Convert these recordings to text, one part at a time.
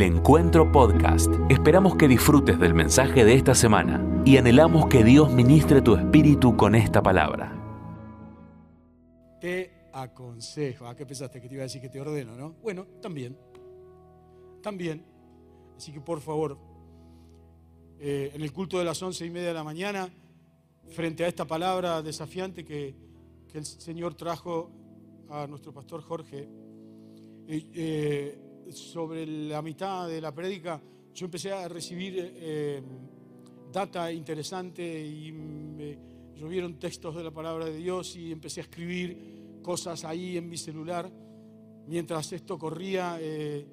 El Encuentro Podcast. Esperamos que disfrutes del mensaje de esta semana y anhelamos que Dios ministre tu espíritu con esta palabra. Te aconsejo. ¿A qué pensaste que te iba a decir que te ordeno, no? Bueno, también. También. Así que por favor, eh, en el culto de las once y media de la mañana, frente a esta palabra desafiante que, el Señor trajo a nuestro pastor Jorge, eh, sobre la mitad de la prédica, yo empecé a recibir eh, data interesante y me llovieron textos de la palabra de Dios y empecé a escribir cosas ahí en mi celular. Mientras esto corría, eh,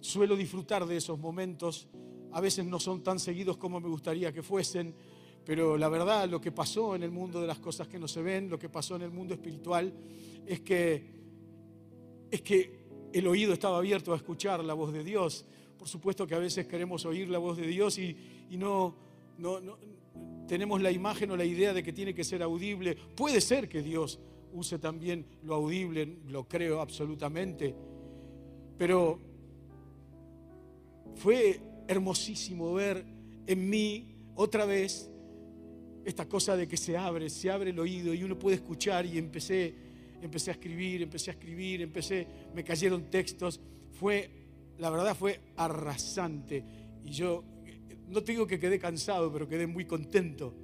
suelo disfrutar de esos momentos. A veces no son tan seguidos como me gustaría que fuesen, pero la verdad, lo que pasó en el mundo de las cosas que no se ven, lo que pasó en el mundo espiritual, es que, es que el oído estaba abierto a escuchar la voz de Dios. Por supuesto que a veces queremos oír la voz de Dios y, no, no, tenemos la imagen o la idea de que tiene que ser audible. Puede ser que Dios use también lo audible, lo creo absolutamente. Pero fue hermosísimo ver en mí otra vez esta cosa de que se abre, se abre el oído y uno puede escuchar y empecé empecé a escribir, empecé a escribir, empecé, me cayeron textos, fue, la verdad fue arrasante. Y yo, no te digo que quedé cansado, pero quedé muy contento.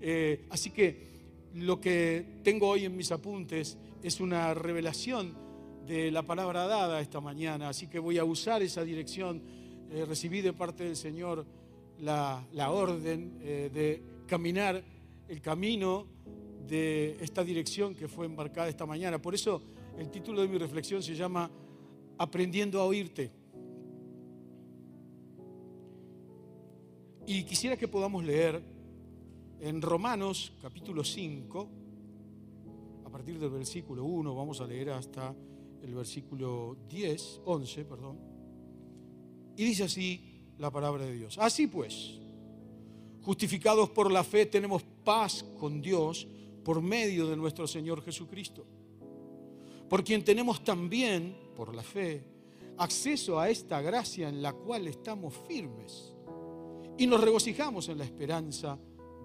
Eh, así que lo que tengo hoy en mis apuntes es una revelación de la palabra dada esta mañana, así que voy a usar esa dirección. Eh, recibí de parte del Señor la, orden eh, de caminar el camino de esta dirección que fue embarcada esta mañana. Por eso el título de mi reflexión se llama Aprendiendo a oírte. Y quisiera que podamos leer en Romanos capítulo 5, a partir del versículo 1, vamos a leer hasta el versículo 10, 11, perdón. Y dice así la palabra de Dios. Así pues, justificados por la fe tenemos paz con Dios por medio de nuestro Señor Jesucristo, por quien tenemos también, por la fe, acceso a esta gracia en la cual estamos firmes y nos regocijamos en la esperanza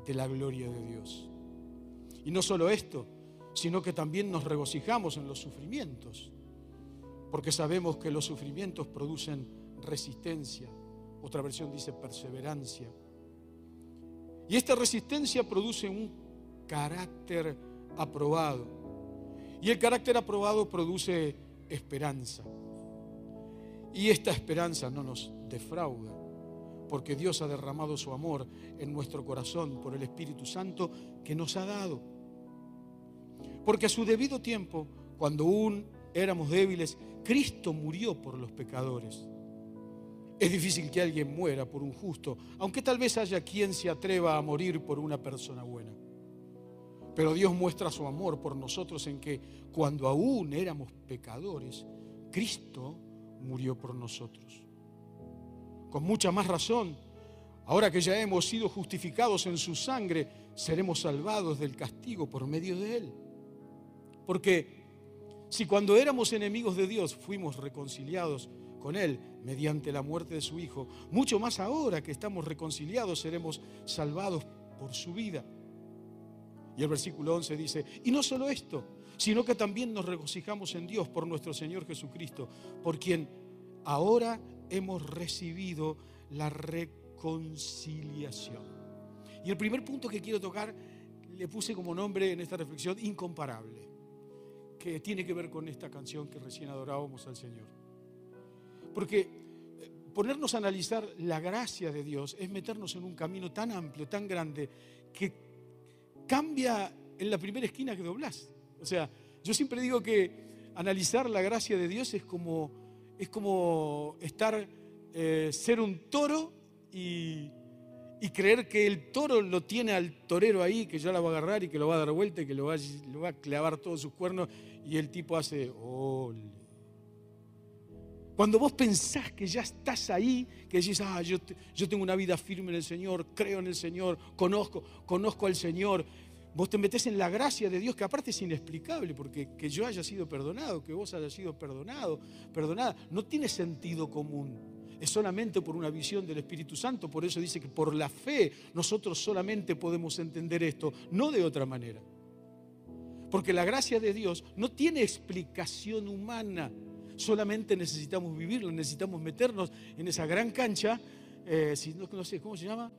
de la gloria de Dios. Y no solo esto, sino que también nos regocijamos en los sufrimientos, porque sabemos que los sufrimientos producen resistencia, otra versión dice perseverancia, y esta resistencia produce un carácter aprobado. Y el carácter aprobado produce esperanza. Y esta esperanza no nos defrauda, porque Dios ha derramado su amor en nuestro corazón por el Espíritu Santo que nos ha dado. Porque a su debido tiempo, cuando aún éramos débiles, Cristo murió por los pecadores. Es difícil que alguien muera por un justo, aunque tal vez haya quien se atreva a morir por una persona buena. Pero Dios muestra su amor por nosotros en que cuando aún éramos pecadores, Cristo murió por nosotros. Con mucha más razón, ahora que ya hemos sido justificados en su sangre, seremos salvados del castigo por medio de Él. Porque si cuando éramos enemigos de Dios fuimos reconciliados con Él mediante la muerte de su Hijo, mucho más ahora que estamos reconciliados seremos salvados por su vida. Y el versículo 11 dice, y no solo esto, sino que también nos regocijamos en Dios por nuestro Señor Jesucristo, por quien ahora hemos recibido la reconciliación. Y el primer punto que quiero tocar le puse como nombre en esta reflexión incomparable, que tiene que ver con esta canción que recién adorábamos al Señor. Porque eh, ponernos a analizar la gracia de Dios es meternos en un camino tan amplio, tan grande, que cambia en la primera esquina que doblás. O sea, yo siempre digo que analizar la gracia de Dios es como, es como estar, eh, ser un toro y, creer que el toro lo tiene al torero ahí, que ya la va a agarrar y que lo va a dar vuelta y que lo va, lo va a clavar todos sus cuernos y el tipo hace, ole. Cuando vos pensás que ya estás ahí, que decís, ah, yo, yo tengo una vida firme en el Señor, creo en el Señor, conozco, conozco al Señor, vos te metés en la gracia de Dios, que aparte es inexplicable, porque que yo haya sido perdonado, que vos hayas sido perdonado, perdonada, no tiene sentido común. es solamente por una visión del Espíritu Santo. Por eso dice que por la fe nosotros solamente podemos entender esto, no de otra manera. Porque la gracia de Dios no tiene explicación humana. Solamente necesitamos vivirlo, necesitamos meternos en esa gran cancha. Eh, si, no, sé, ¿cómo se llama?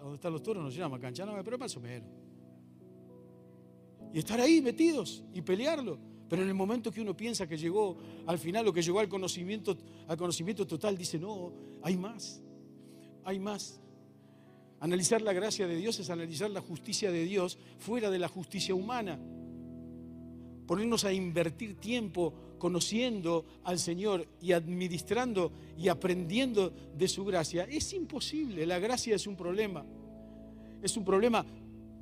¿Dónde están los toros? No se llama cancha, no, pero más o menos. Y estar ahí metidos y pelearlo. Pero en el momento que uno piensa que llegó al final o que llegó al conocimiento, al conocimiento total, dice, no, hay más, hay más. Analizar la gracia de Dios es analizar la justicia de Dios fuera de la justicia humana. Ponernos a invertir tiempo conociendo al Señor y administrando y aprendiendo de su gracia. Es imposible, la gracia es un problema. Es un problema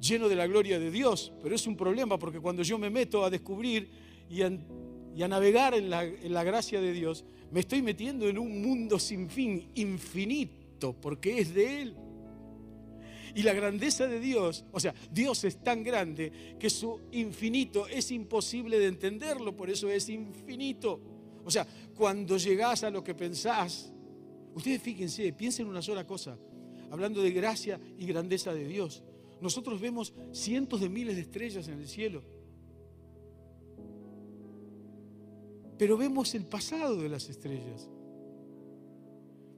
lleno de la gloria de Dios, pero es un problema porque cuando yo me meto a descubrir y a, navegar en la, en la gracia de Dios, me estoy metiendo en un mundo sin fin, infinito, porque es de Él. Y la grandeza de Dios, o sea, Dios es tan grande que su infinito es imposible de entenderlo, por eso es infinito. O sea, cuando llegás a lo que pensás, ustedes fíjense, piensen una sola cosa, hablando de gracia y grandeza de Dios. Nosotros vemos cientos de miles de estrellas en el cielo. Pero vemos el pasado de las estrellas.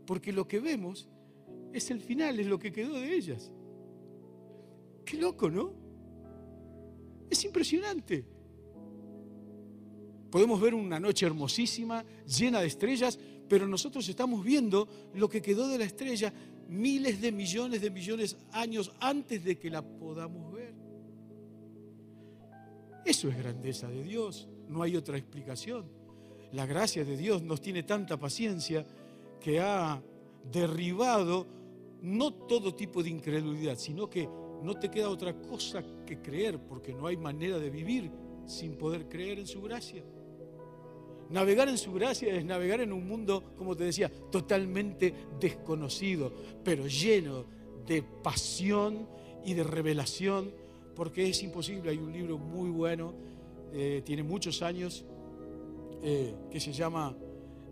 Porque lo que vemos es el final, es lo que quedó de ellas. Qué loco, ¿no? Es impresionante. Podemos ver una noche hermosísima, llena de estrellas, pero nosotros estamos viendo lo que quedó de la estrella miles de millones de millones de años antes de que la podamos ver. Eso es grandeza de Dios, no hay otra explicación. La gracia de Dios nos tiene tanta paciencia que ha derribado no todo tipo de incredulidad, sino que no te queda otra cosa que creer, porque no hay manera de vivir sin poder creer en su gracia. Navegar en su gracia es navegar en un mundo, como te decía, totalmente desconocido, pero lleno de pasión y de revelación, porque es imposible. Hay un libro muy bueno, eh, tiene muchos años, eh, que se llama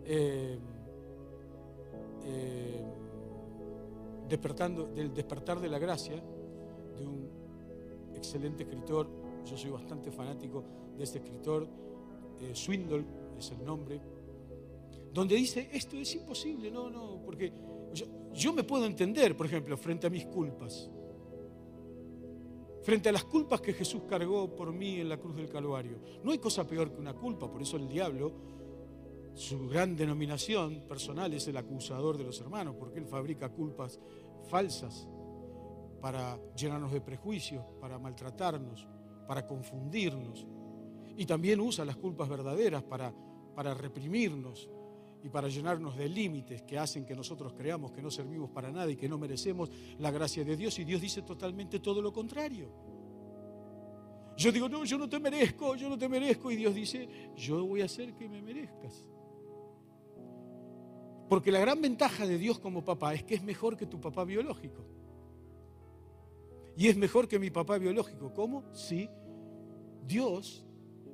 eh, Despertando, del despertar de la gracia, de un excelente escritor. Yo soy bastante fanático de este escritor, Swindle es el nombre, donde dice, esto es imposible, no, no, porque yo, me puedo entender, por ejemplo, frente a mis culpas, frente a las culpas que Jesús cargó por mí en la cruz del Calvario. No hay cosa peor que una culpa, por eso el diablo, su gran denominación personal es el acusador de los hermanos, porque él fabrica culpas falsas para llenarnos de prejuicios, para maltratarnos, para confundirnos. Y también usa las culpas verdaderas para, para reprimirnos y para llenarnos de límites que hacen que nosotros creamos que no servimos para nada y que no merecemos la gracia de Dios. Y Dios dice totalmente todo lo contrario. Yo digo, no, yo no te merezco, yo no te merezco. Y Dios dice, yo voy a hacer que me merezcas. Porque la gran ventaja de Dios como papá es que es mejor que tu papá biológico. Y es mejor que mi papá biológico. ¿Cómo? Sí. Dios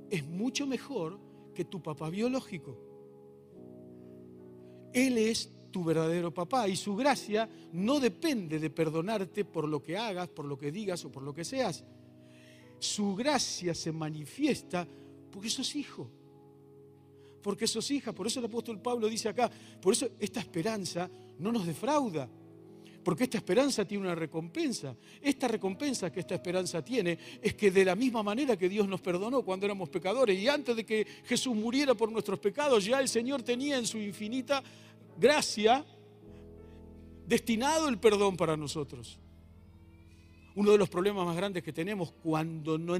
es mucho mejor que tu papá biológico. Él es tu verdadero papá y su gracia no depende de perdonarte por lo que hagas, por lo que digas o por lo que seas. Su gracia se manifiesta porque sos hijo, porque sos hija. Por eso el apóstol Pablo dice acá, por eso esta esperanza no nos defrauda. Porque esta esperanza tiene una recompensa. Esta recompensa que esta esperanza tiene es que de la misma manera que Dios nos perdonó cuando éramos pecadores y antes de que Jesús muriera por nuestros pecados, ya el Señor tenía en su infinita gracia destinado el perdón para nosotros. Uno de los problemas más grandes que tenemos cuando no,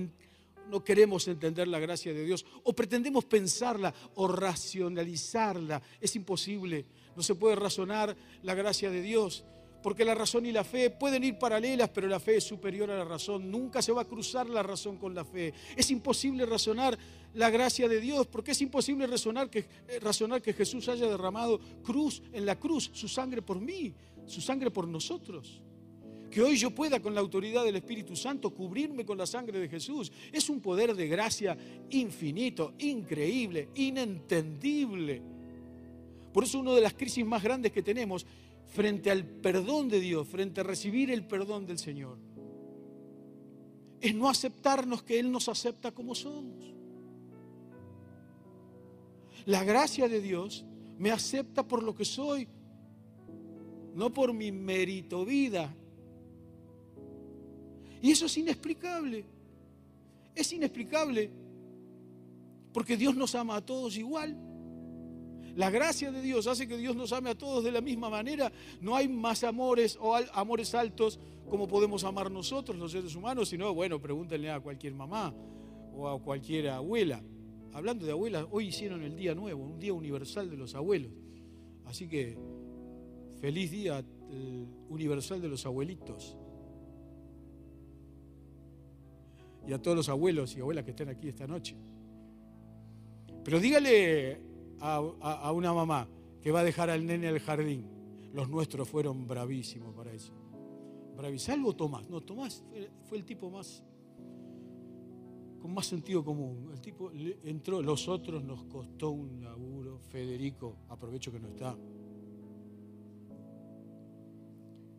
no queremos entender la gracia de Dios o pretendemos pensarla o racionalizarla, es imposible. No se puede razonar la gracia de Dios porque la razón y la fe pueden ir paralelas, pero la fe es superior a la razón. Nunca se va a cruzar la razón con la fe. Es imposible razonar la gracia de Dios, porque es imposible razonar que, eh, razonar que Jesús haya derramado cruz en la cruz, su sangre por mí, su sangre por nosotros. Que hoy yo pueda con la autoridad del Espíritu Santo cubrirme con la sangre de Jesús. Es un poder de gracia infinito, increíble, inentendible. Por eso una de las crisis más grandes que tenemos frente al perdón de Dios, frente a recibir el perdón del Señor, es no aceptarnos que Él nos acepta como somos. La gracia de Dios me acepta por lo que soy, no por mi mérito vida. Y eso es inexplicable. Es inexplicable porque Dios nos ama a todos igual. La gracia de Dios hace que Dios nos ame a todos de la misma manera. No hay más amores o amores altos como podemos amar nosotros, los seres humanos, sino, bueno, pregúntenle a cualquier mamá o a cualquier abuela. Hablando de abuelas, hoy hicieron el día nuevo, un día universal de los abuelos. Así que feliz día universal de los abuelitos. Y a todos los abuelos y abuelas que están aquí esta noche. Pero dígale a, una mamá que va a dejar al nene al jardín. Los nuestros fueron bravísimos para eso. Bravísimos. Salvo Tomás. No, Tomás fue el tipo más con más sentido común. El tipo entró, los otros nos costó un laburo. Federico, aprovecho que no está.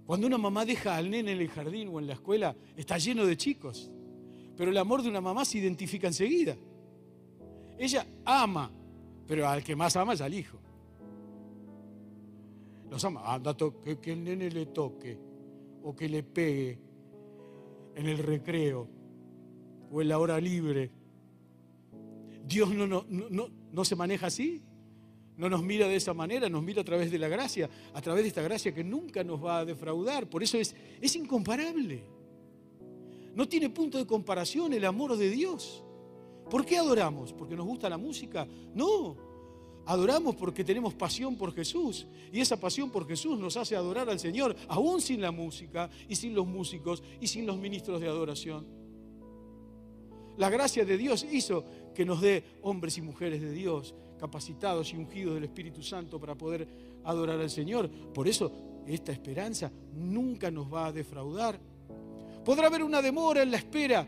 Cuando una mamá deja al nene en el jardín o en la escuela, está lleno de chicos. Pero el amor de una mamá se identifica enseguida. Ella ama, pero al que más ama es al hijo. Los ama, anda, que, que el nene le toque o que le pegue en el recreo o en la hora libre. Dios no, no, no, no se maneja así. No nos mira de esa manera, nos mira a través de la gracia, a través de esta gracia que nunca nos va a defraudar. Por eso es, es incomparable. No tiene punto de comparación el amor de Dios. ¿Por qué adoramos? ¿Porque nos gusta la música? No. Adoramos porque tenemos pasión por Jesús. Y esa pasión por Jesús nos hace adorar al Señor, aún sin la música y sin los músicos y sin los ministros de adoración. La gracia de Dios hizo que nos dé hombres y mujeres de Dios capacitados y ungidos del Espíritu Santo para poder adorar al Señor. Por eso esta esperanza nunca nos va a defraudar. Podrá haber una demora en la espera,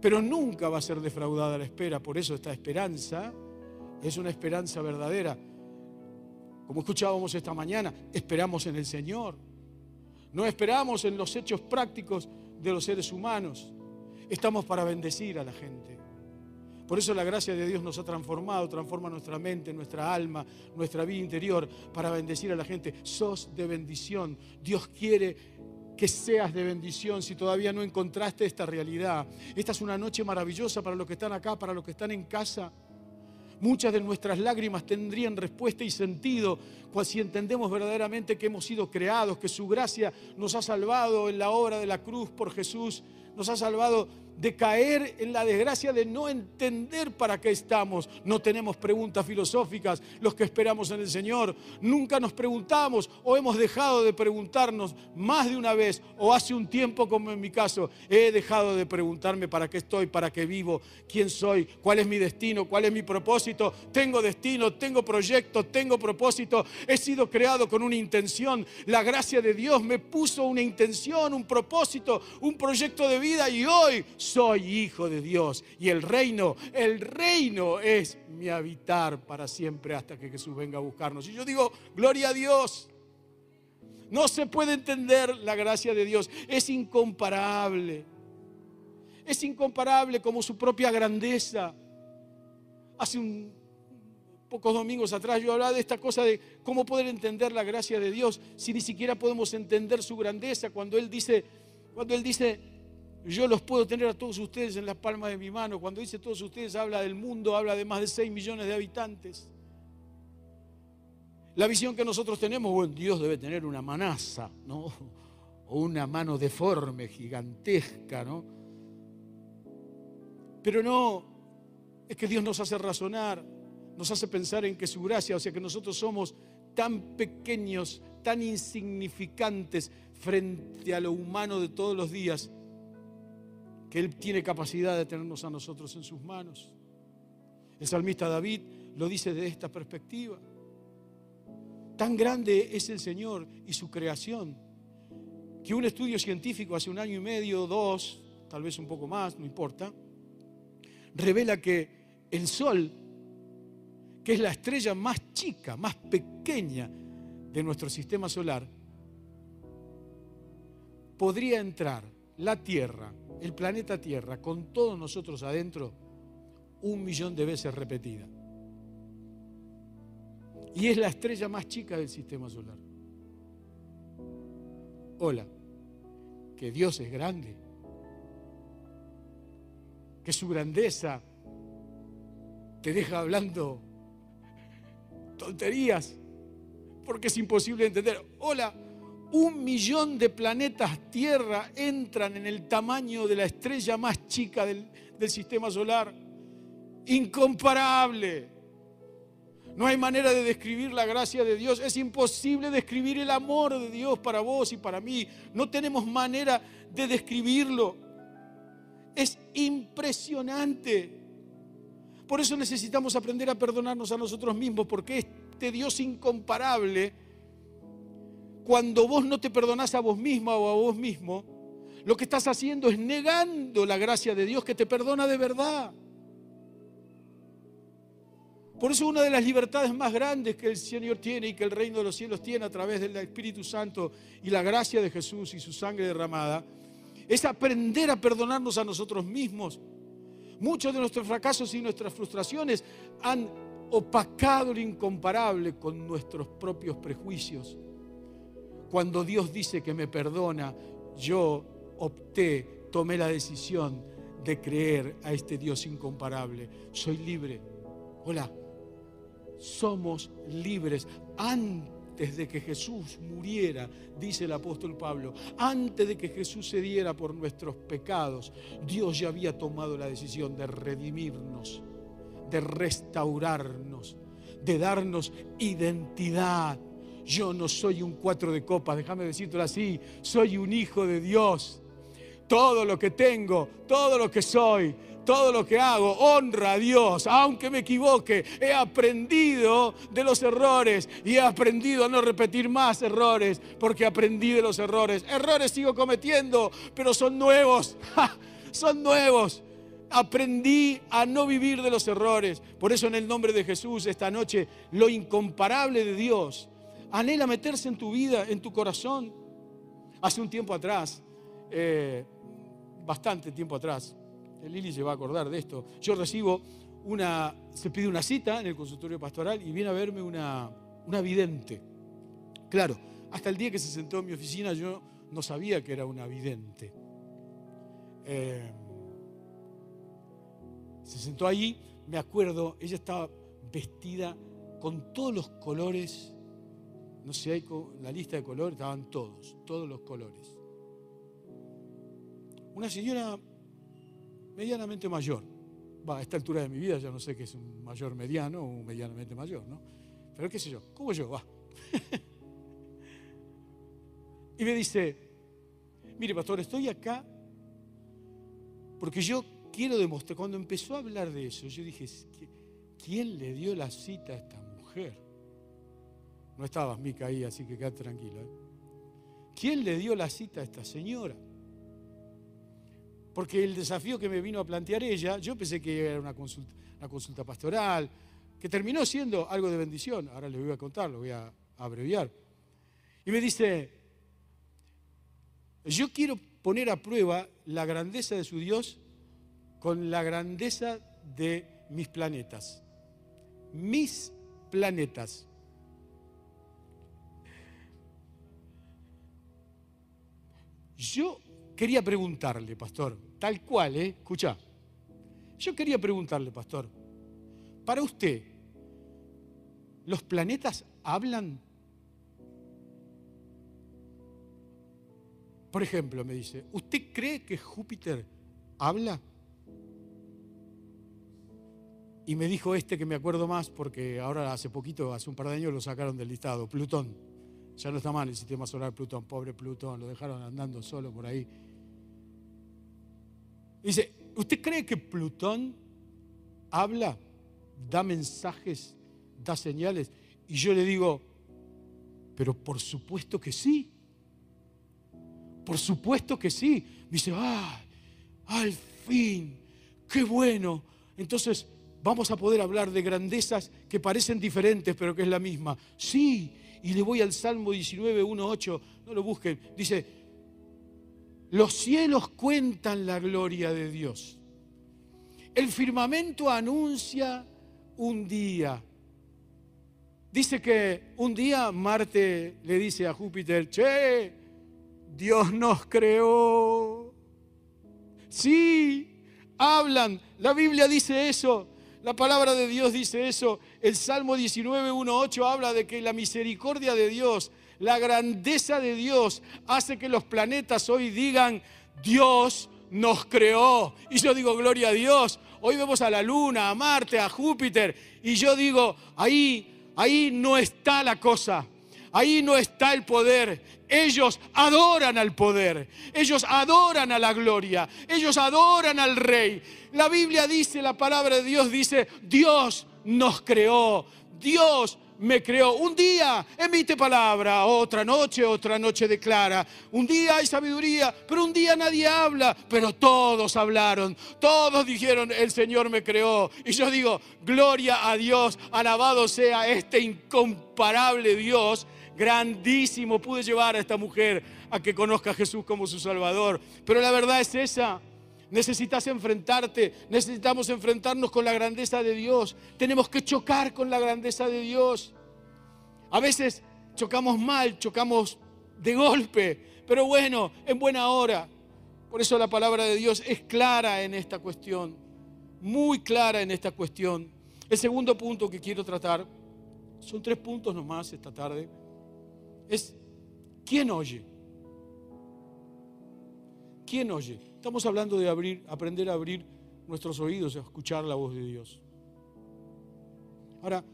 pero nunca va a ser defraudada la espera. Por eso esta esperanza es una esperanza verdadera. Como escuchábamos esta mañana, esperamos en el Señor. No esperamos en los hechos prácticos de los seres humanos. Estamos para bendecir a la gente. Por eso la gracia de Dios nos ha transformado, transforma nuestra mente, nuestra alma, nuestra vida interior, para bendecir a la gente. Sos de bendición. Dios quiere que seas de bendición si todavía no encontraste esta realidad. Esta es una noche maravillosa para los que están acá, para los que están en casa. Muchas de nuestras lágrimas tendrían respuesta y sentido si entendemos verdaderamente que hemos sido creados, que su gracia nos ha salvado en la obra de la cruz por Jesús nos ha salvado de caer en la desgracia de no entender para qué estamos. No tenemos preguntas filosóficas los que esperamos en el Señor. Nunca nos preguntamos o hemos dejado de preguntarnos más de una vez o hace un tiempo como en mi caso he dejado de preguntarme para qué estoy, para qué vivo, quién soy, cuál es mi destino, cuál es mi propósito. Tengo destino, tengo proyecto, tengo propósito. He sido creado con una intención. La gracia de Dios me puso una intención, un propósito, un proyecto de vida y hoy soy hijo de Dios. Y el reino, el reino es mi habitar para siempre hasta que Jesús venga a buscarnos. Y yo digo, gloria a Dios. No se puede entender la gracia de Dios. Es incomparable. Es incomparable como su propia grandeza. Hace un, pocos domingos atrás yo hablaba de esta cosa de cómo poder entender la gracia de Dios si ni siquiera podemos entender su grandeza cuando Él dice, cuando Él dice, yo los puedo tener a todos ustedes en las palmas de mi mano. Cuando dice todos ustedes, habla del mundo, habla de más de 6 millones de habitantes. La visión que nosotros tenemos, bueno, Dios debe tener una manaza, ¿no? O una mano deforme, gigantesca, ¿no? Pero no, es que Dios nos hace razonar, nos hace pensar en que su gracia, o sea, que nosotros somos tan pequeños, tan insignificantes frente a lo humano de todos los días, que Él tiene capacidad de tenernos a nosotros en sus manos. El salmista David lo dice de esta perspectiva. Tan grande es el Señor y su creación, que un estudio científico hace un año y medio, dos, tal vez un poco más, no importa, revela que el Sol, que es la estrella más chica, más pequeña de nuestro sistema solar, podría entrar la Tierra, el planeta Tierra, con todos nosotros adentro, un millón de veces repetida. Y es la estrella más chica del sistema solar. Hola, que Dios es grande, que su grandeza te deja hablando tonterías, porque es imposible entender. Hola, un millón de planetas Tierra entran en el tamaño de la estrella más chica del, sistema solar. Incomparable. No hay manera de describir la gracia de Dios. Es imposible describir el amor de Dios para vos y para mí. No tenemos manera de describirlo. Es impresionante. Por eso necesitamos aprender a perdonarnos a nosotros mismos, porque este Dios incomparable, cuando vos no te perdonás a vos misma o a vos mismo, lo que estás haciendo es negando la gracia de Dios que te perdona de verdad. Por eso una de las libertades más grandes que el Señor tiene y que el reino de los cielos tiene a través del Espíritu Santo y la gracia de Jesús y su sangre derramada, es aprender a perdonarnos a nosotros mismos. Muchos de nuestros fracasos y nuestras frustraciones han opacado lo incomparable con nuestros propios prejuicios. Cuando Dios dice que me perdona, yo opté, tomé la decisión de creer a este Dios incomparable. Soy libre. Hola, somos libres antes de que Jesús muriera, dice el apóstol Pablo, antes de que Jesús se diera por nuestros pecados, Dios ya había tomado la decisión de redimirnos, de restaurarnos, de darnos identidad. Yo no soy un cuatro de copas, déjame decirlo así, soy un hijo de Dios. Todo lo que tengo, todo lo que soy, todo lo que hago honra a Dios, aunque me equivoque. He aprendido de los errores y he aprendido a no repetir más errores porque aprendí de los errores. Errores sigo cometiendo, pero son nuevos. son nuevos. Aprendí a no vivir de los errores. Por eso en el nombre de Jesús esta noche lo incomparable de Dios anhela meterse en tu vida, en tu corazón. Hace un tiempo atrás, eh, bastante tiempo atrás, Lili se va a acordar de esto. Yo recibo una, se pide una cita en el consultorio pastoral y viene a verme una, una vidente. Claro, hasta el día que se sentó en mi oficina yo no sabía que era una vidente. Eh, se sentó ahí, me acuerdo, ella estaba vestida con todos los colores, no sé, hay la lista de colores, estaban todos, todos los colores. Una señora medianamente mayor. Va, a esta altura de mi vida ya no sé qué es un mayor mediano o un medianamente mayor, ¿no? Pero qué sé yo, como yo, va. y me dice, mire pastor, estoy acá porque yo quiero demostrar, cuando empezó a hablar de eso, yo dije, ¿quién le dio la cita a esta mujer? No estabas, Mica, ahí, así que quédate tranquilo. ¿eh? ¿Quién le dio la cita a esta señora? Porque el desafío que me vino a plantear ella, yo pensé que era una consulta, una consulta pastoral, que terminó siendo algo de bendición. Ahora les voy a contar, lo voy a abreviar. Y me dice, yo quiero poner a prueba la grandeza de su Dios con la grandeza de mis planetas. Mis planetas. Yo quería preguntarle, pastor, tal cual, ¿eh? Escucha. Yo quería preguntarle, pastor, para usted, ¿los planetas hablan? Por ejemplo, me dice, ¿usted cree que Júpiter habla? Y me dijo este que me acuerdo más porque ahora hace poquito, hace un par de años lo sacaron del listado, Plutón. Ya no está mal el sistema solar Plutón, pobre Plutón, lo dejaron andando solo por ahí. Dice, ¿usted cree que Plutón habla, da mensajes, da señales? Y yo le digo, pero por supuesto que sí. Por supuesto que sí. Dice, ¡ay! Al fin, qué bueno. Entonces, vamos a poder hablar de grandezas que parecen diferentes, pero que es la misma. Sí, y le voy al Salmo 19, 1, 8, no lo busquen, dice, los cielos cuentan la gloria de Dios. El firmamento anuncia un día. Dice que un día Marte le dice a Júpiter, che, Dios nos creó. Sí, hablan, la Biblia dice eso. La palabra de Dios dice eso. El Salmo 19, 1, 8 habla de que la misericordia de Dios, la grandeza de Dios hace que los planetas hoy digan, Dios nos creó. Y yo digo, gloria a Dios. Hoy vemos a la Luna, a Marte, a Júpiter. Y yo digo, ahí, ahí no está la cosa. Ahí no está el poder. Ellos adoran al poder. Ellos adoran a la gloria. Ellos adoran al rey. La Biblia dice, la palabra de Dios dice, Dios nos creó. Dios me creó. Un día emite palabra, otra noche, otra noche declara. Un día hay sabiduría, pero un día nadie habla. Pero todos hablaron, todos dijeron, el Señor me creó. Y yo digo, gloria a Dios, alabado sea este incomparable Dios grandísimo pude llevar a esta mujer a que conozca a Jesús como su Salvador. Pero la verdad es esa. Necesitas enfrentarte, necesitamos enfrentarnos con la grandeza de Dios. Tenemos que chocar con la grandeza de Dios. A veces chocamos mal, chocamos de golpe, pero bueno, en buena hora. Por eso la palabra de Dios es clara en esta cuestión, muy clara en esta cuestión. El segundo punto que quiero tratar, son tres puntos nomás esta tarde es ¿quién oye? ¿Quién oye? Estamos hablando de abrir, aprender a abrir nuestros oídos, a escuchar la voz de Dios. Ahora,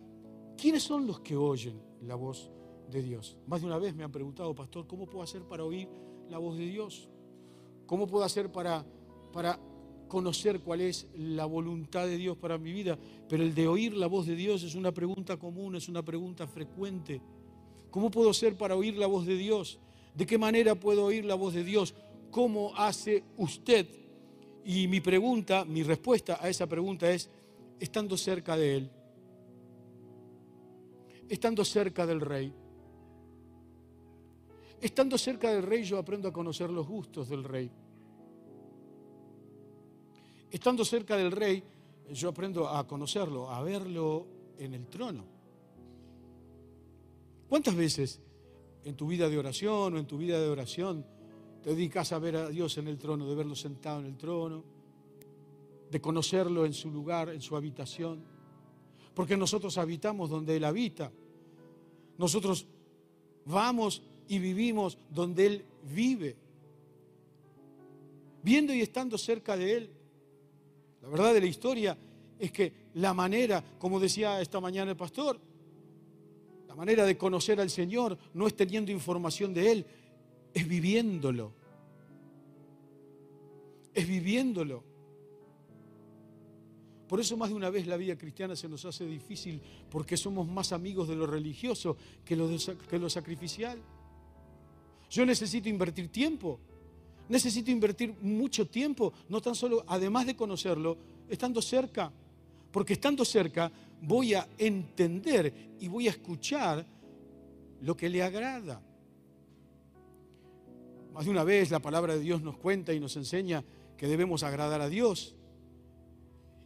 ¿quiénes son los que oyen la voz de Dios? Más de una vez me han preguntado, pastor, ¿cómo puedo hacer para oír la voz de Dios? ¿Cómo puedo hacer para, para conocer cuál es la voluntad de Dios para mi vida? Pero el de oír la voz de Dios es una pregunta común, es una pregunta frecuente. ¿Cómo puedo ser para oír la voz de Dios? ¿De qué manera puedo oír la voz de Dios? ¿Cómo hace usted? Y mi pregunta, mi respuesta a esa pregunta es, estando cerca de Él, estando cerca del Rey. Estando cerca del Rey yo aprendo a conocer los gustos del Rey. Estando cerca del Rey yo aprendo a conocerlo, a verlo en el trono. ¿Cuántas veces en tu vida de oración o en tu vida de oración dedicas a ver a Dios en el trono, de verlo sentado en el trono, de conocerlo en su lugar, en su habitación? Porque nosotros habitamos donde Él habita. Nosotros vamos y vivimos donde Él vive. Viendo y estando cerca de Él. La verdad de la historia es que la manera, como decía esta mañana el pastor, manera de conocer al Señor no es teniendo información de Él, es viviéndolo. Es viviéndolo. Por eso más de una vez la vida cristiana se nos hace difícil porque somos más amigos de lo religioso que lo, que lo sacrificial. Yo necesito invertir tiempo, necesito invertir mucho tiempo, no tan solo, además de conocerlo, estando cerca, porque estando cerca voy a entender y voy a escuchar lo que le agrada. Más de una vez la palabra de Dios nos cuenta y nos enseña que debemos agradar a Dios.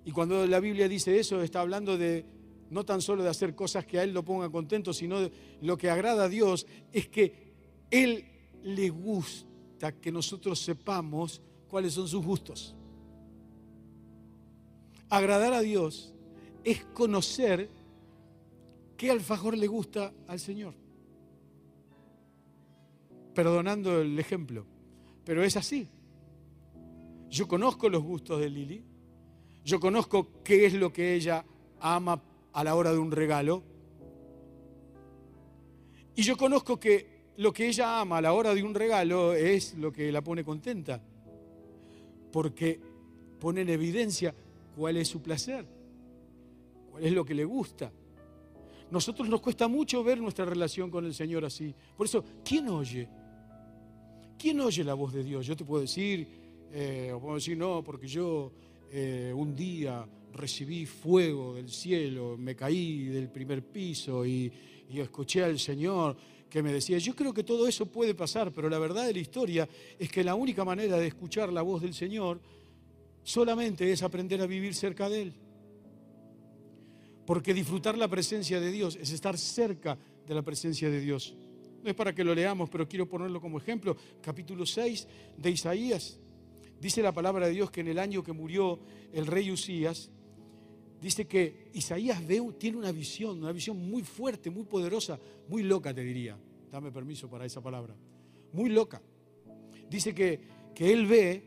Y cuando la Biblia dice eso, está hablando de no tan solo de hacer cosas que a Él lo pongan contento, sino de lo que agrada a Dios es que Él le gusta que nosotros sepamos cuáles son sus gustos. Agradar a Dios es conocer qué alfajor le gusta al Señor. Perdonando el ejemplo, pero es así. Yo conozco los gustos de Lili, yo conozco qué es lo que ella ama a la hora de un regalo, y yo conozco que lo que ella ama a la hora de un regalo es lo que la pone contenta, porque pone en evidencia cuál es su placer es lo que le gusta. Nosotros nos cuesta mucho ver nuestra relación con el Señor así. Por eso, ¿quién oye? ¿Quién oye la voz de Dios? Yo te puedo decir, eh, o puedo decir, no, porque yo eh, un día recibí fuego del cielo, me caí del primer piso y, y escuché al Señor que me decía, yo creo que todo eso puede pasar, pero la verdad de la historia es que la única manera de escuchar la voz del Señor solamente es aprender a vivir cerca de Él. Porque disfrutar la presencia de Dios es estar cerca de la presencia de Dios. No es para que lo leamos, pero quiero ponerlo como ejemplo. Capítulo 6 de Isaías. Dice la palabra de Dios que en el año que murió el rey Usías, dice que Isaías ve, tiene una visión, una visión muy fuerte, muy poderosa, muy loca, te diría. Dame permiso para esa palabra. Muy loca. Dice que, que él ve,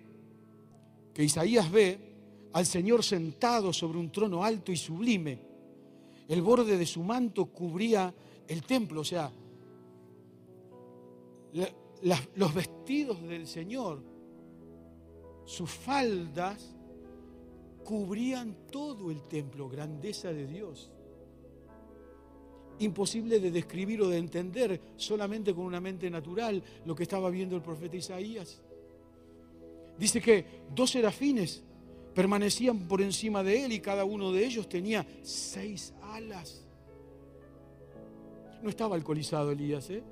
que Isaías ve al Señor sentado sobre un trono alto y sublime. El borde de su manto cubría el templo, o sea, los vestidos del Señor, sus faldas, cubrían todo el templo, grandeza de Dios. Imposible de describir o de entender solamente con una mente natural lo que estaba viendo el profeta Isaías. Dice que dos serafines permanecían por encima de él y cada uno de ellos tenía seis alas. No estaba alcoholizado Elías, ¿eh?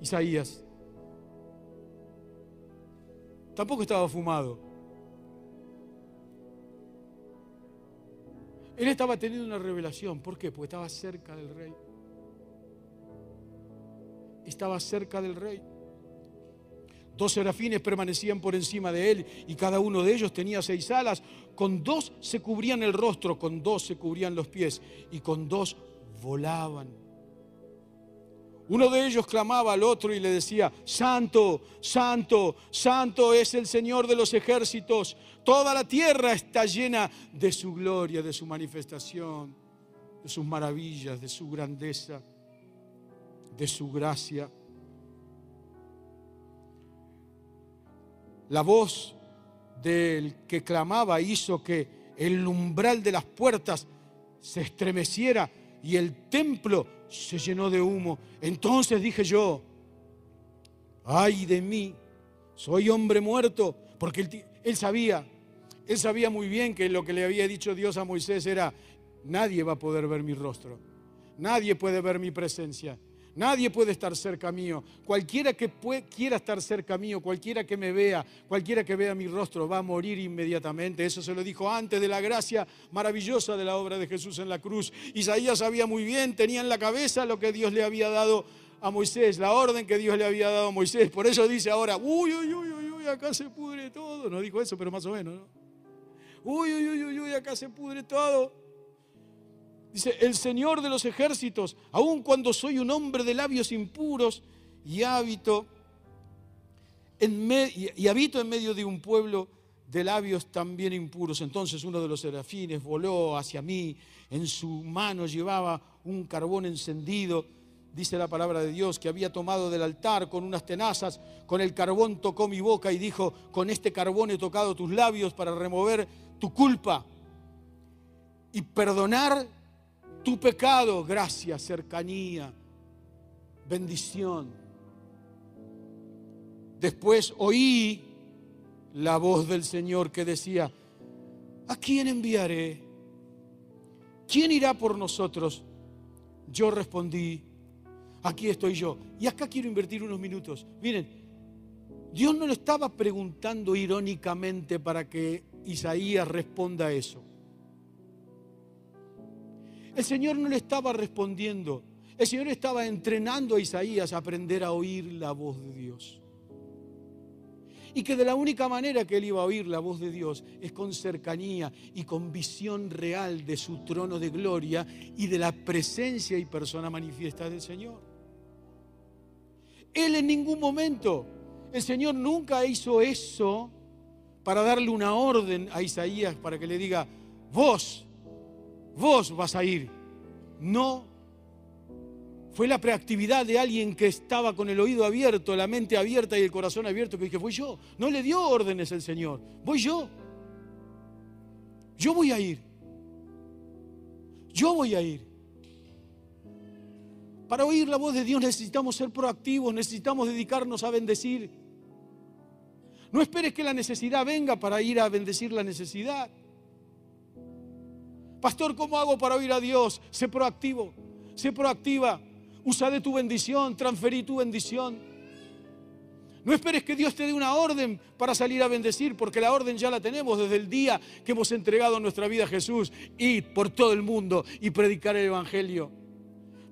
Isaías. Tampoco estaba fumado. Él estaba teniendo una revelación. ¿Por qué? Porque estaba cerca del rey. Estaba cerca del rey. Dos serafines permanecían por encima de él y cada uno de ellos tenía seis alas. Con dos se cubrían el rostro, con dos se cubrían los pies y con dos volaban. Uno de ellos clamaba al otro y le decía, Santo, Santo, Santo es el Señor de los ejércitos. Toda la tierra está llena de su gloria, de su manifestación, de sus maravillas, de su grandeza, de su gracia. La voz del que clamaba hizo que el umbral de las puertas se estremeciera y el templo se llenó de humo. Entonces dije yo, ay de mí, soy hombre muerto, porque él, sabía, él sabía muy bien que lo que le había dicho Dios a Moisés era, nadie va a poder ver mi rostro, nadie puede ver mi presencia. Nadie puede estar cerca mío. Cualquiera que quiera estar cerca mío, cualquiera que me vea, cualquiera que vea mi rostro, va a morir inmediatamente. Eso se lo dijo antes de la gracia maravillosa de la obra de Jesús en la cruz. Isaías sabía muy bien, tenía en la cabeza lo que Dios le había dado a Moisés, la orden que Dios le había dado a Moisés. Por eso dice ahora, uy, uy, uy, uy, uy, acá se pudre todo. No dijo eso, pero más o menos, ¿no? Uy, uy, uy, uy, uy, acá se pudre todo. Dice, el Señor de los ejércitos, aun cuando soy un hombre de labios impuros y en, y habito en medio de un pueblo de labios también impuros. Entonces uno de los serafines voló hacia mí, en su mano llevaba un carbón encendido, dice la palabra de Dios, que había tomado del altar con unas tenazas, con el carbón tocó mi boca y dijo, con este carbón he tocado tus labios para remover tu culpa y perdonar tu pecado, gracia, cercanía, bendición. Después oí la voz del Señor que decía, ¿a quién enviaré? ¿Quién irá por nosotros? Yo respondí, aquí estoy yo. Y acá quiero invertir unos minutos. Miren, Dios no lo estaba preguntando irónicamente para que Isaías responda eso. El Señor no le estaba respondiendo. El Señor estaba entrenando a Isaías a aprender a oír la voz de Dios. Y que de la única manera que él iba a oír la voz de Dios es con cercanía y con visión real de su trono de gloria y de la presencia y persona manifiesta del Señor. Él en ningún momento, el Señor nunca hizo eso para darle una orden a Isaías para que le diga, vos vos vas a ir. No. Fue la preactividad de alguien que estaba con el oído abierto, la mente abierta y el corazón abierto que dije, voy yo. No le dio órdenes el Señor, voy yo. Yo voy a ir. Yo voy a ir. Para oír la voz de Dios necesitamos ser proactivos, necesitamos dedicarnos a bendecir. No esperes que la necesidad venga para ir a bendecir la necesidad. Pastor, ¿cómo hago para oír a Dios? Sé proactivo, sé proactiva. Usa de tu bendición, transferí tu bendición. No esperes que Dios te dé una orden para salir a bendecir, porque la orden ya la tenemos desde el día que hemos entregado nuestra vida a Jesús. Ir por todo el mundo y predicar el Evangelio.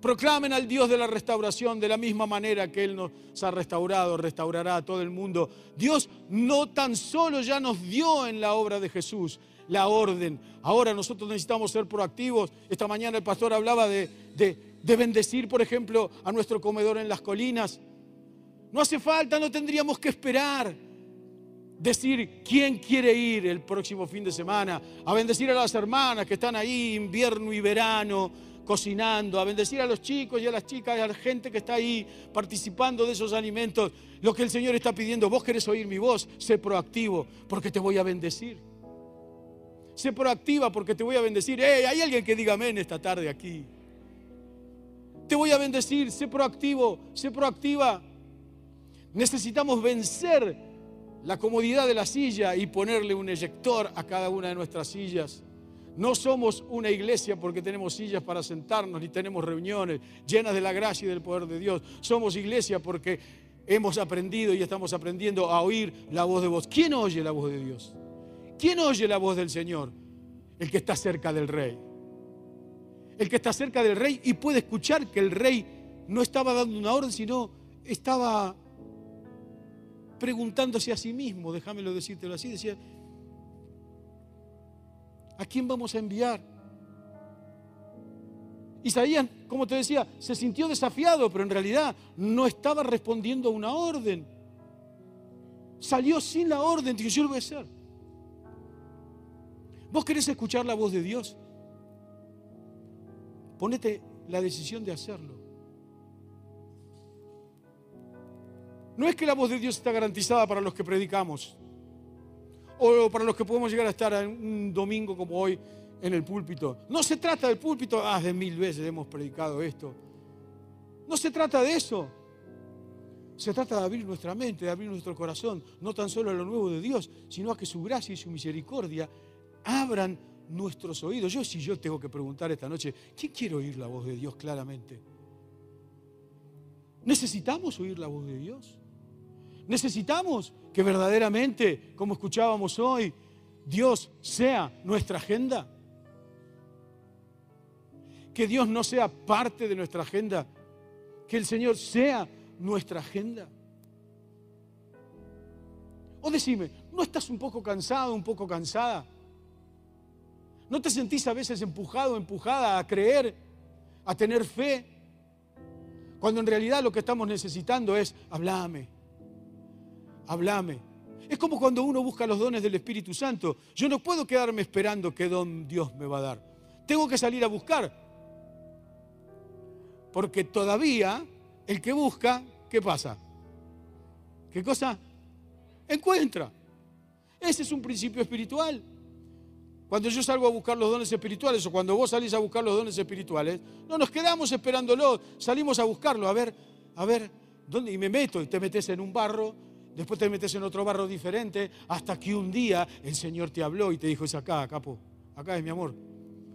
Proclamen al Dios de la restauración de la misma manera que Él nos ha restaurado, restaurará a todo el mundo. Dios no tan solo ya nos dio en la obra de Jesús la orden. Ahora nosotros necesitamos ser proactivos. Esta mañana el pastor hablaba de, de bendecir, por ejemplo, a nuestro comedor en las colinas. No hace falta, no tendríamos que esperar. Decir quién quiere ir el próximo fin de semana, a bendecir a las hermanas que están ahí invierno y verano, cocinando, a bendecir a los chicos y a las chicas, y a la gente que está ahí participando de esos alimentos. Lo que el Señor está pidiendo, vos querés oír mi voz, sé proactivo, porque te voy a bendecir. Sé proactiva porque te voy a bendecir. Hey, hay alguien que diga amén esta tarde aquí. Te voy a bendecir, sé proactivo, sé proactiva. Necesitamos vencer la comodidad de la silla y ponerle un eyector a cada una de nuestras sillas. No somos una iglesia porque tenemos sillas para sentarnos ni tenemos reuniones llenas de la gracia y del poder de Dios. Somos iglesia porque hemos aprendido y estamos aprendiendo a oír la voz de Dios. ¿Quién oye la voz de Dios? ¿Quién oye la voz del Señor? El que está cerca del rey. El que está cerca del rey y puede escuchar que el rey no estaba dando una orden, sino estaba preguntándose a sí mismo, déjamelo decírtelo así, decía, ¿a quién vamos a enviar? Isaías, como te decía, se sintió desafiado, pero en realidad no estaba respondiendo a una orden. Salió sin la orden, dijo, yo lo voy a hacer. ¿Vos querés escuchar la voz de Dios? Ponete la decisión de hacerlo. No es que la voz de Dios está garantizada para los que predicamos o para los que podemos llegar a estar un domingo como hoy en el púlpito. No se trata del púlpito, ah, de mil veces hemos predicado esto. No se trata de eso. Se trata de abrir nuestra mente, de abrir nuestro corazón, no tan solo a lo nuevo de Dios, sino a que su gracia y su misericordia abran nuestros oídos. Yo si yo tengo que preguntar esta noche, ¿quién quiere oír la voz de Dios claramente? ¿Necesitamos oír la voz de Dios? Necesitamos que verdaderamente, como escuchábamos hoy, Dios sea nuestra agenda. Que Dios no sea parte de nuestra agenda. Que el Señor sea nuestra agenda. O decime, ¿no estás un poco cansado, un poco cansada? ¿No te sentís a veces empujado, empujada a creer, a tener fe? Cuando en realidad lo que estamos necesitando es, hablame, Háblame. Es como cuando uno busca los dones del Espíritu Santo. Yo no puedo quedarme esperando qué don Dios me va a dar. Tengo que salir a buscar. Porque todavía el que busca, ¿qué pasa? ¿Qué cosa? Encuentra. Ese es un principio espiritual. Cuando yo salgo a buscar los dones espirituales o cuando vos salís a buscar los dones espirituales, no nos quedamos esperándolo, salimos a buscarlo, a ver, a ver, ¿dónde? Y me meto y te metes en un barro después te metes en otro barro diferente, hasta que un día el Señor te habló y te dijo, es acá, capo, acá es mi amor,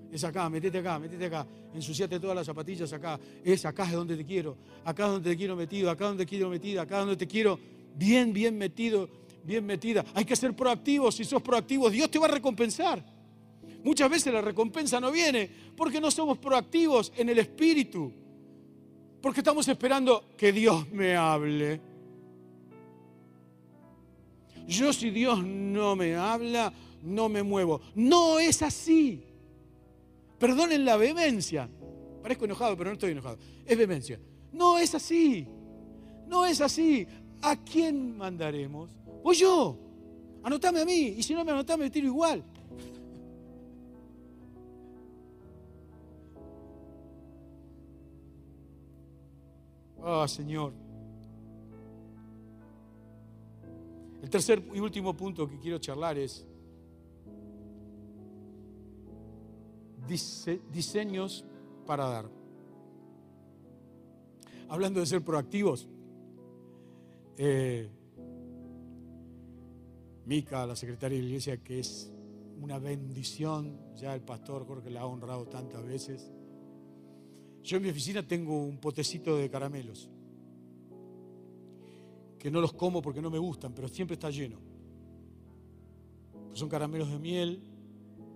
es acá, metete acá, metete acá, ensuciate todas las zapatillas acá, es acá es donde te quiero, acá es donde te quiero metido, acá es donde te quiero metido, acá es donde te quiero bien, bien metido, bien metida. Hay que ser proactivos, si sos proactivos, Dios te va a recompensar. Muchas veces la recompensa no viene porque no somos proactivos en el espíritu, porque estamos esperando que Dios me hable. Yo si Dios no me habla, no me muevo. No es así. Perdonen la vehemencia. Parezco enojado, pero no estoy enojado. Es vehemencia. No es así. No es así. ¿A quién mandaremos? O yo. Anotame a mí. Y si no me anotame, me tiro igual. Ah, Señor. El tercer y último punto que quiero charlar es diseños para dar. Hablando de ser proactivos, eh, Mica, la secretaria de la iglesia, que es una bendición, ya el pastor Jorge la ha honrado tantas veces. Yo en mi oficina tengo un potecito de caramelos, que no los como porque no me gustan, pero siempre está lleno. Son caramelos de miel,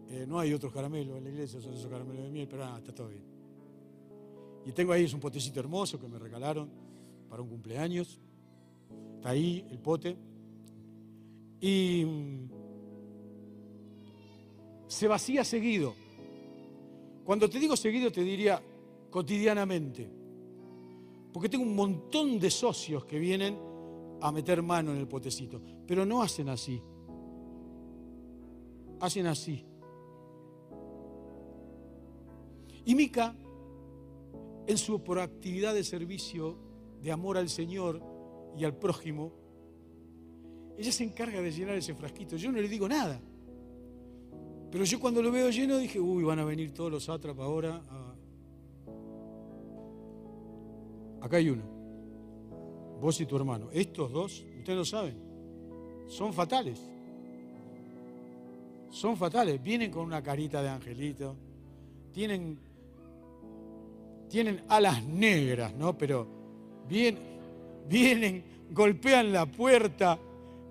eh, no hay otros caramelos en la iglesia, son esos caramelos de miel, pero ah, está todo bien. Y tengo ahí, es un potecito hermoso que me regalaron para un cumpleaños. Está ahí el pote. Y mm, se vacía seguido. Cuando te digo seguido, te diría cotidianamente. Porque tengo un montón de socios que vienen a meter mano en el potecito. Pero no hacen así. Hacen así. Y Mica, en su proactividad de servicio, de amor al Señor y al prójimo, ella se encarga de llenar ese frasquito. Yo no le digo nada. Pero yo cuando lo veo lleno dije, uy, van a venir todos los sátrapas ahora. Acá hay uno. Vos y tu hermano. Estos dos, ustedes lo saben, son fatales. Son fatales. Vienen con una carita de angelito. Tienen, tienen alas negras, ¿no? Pero vienen, vienen, golpean la puerta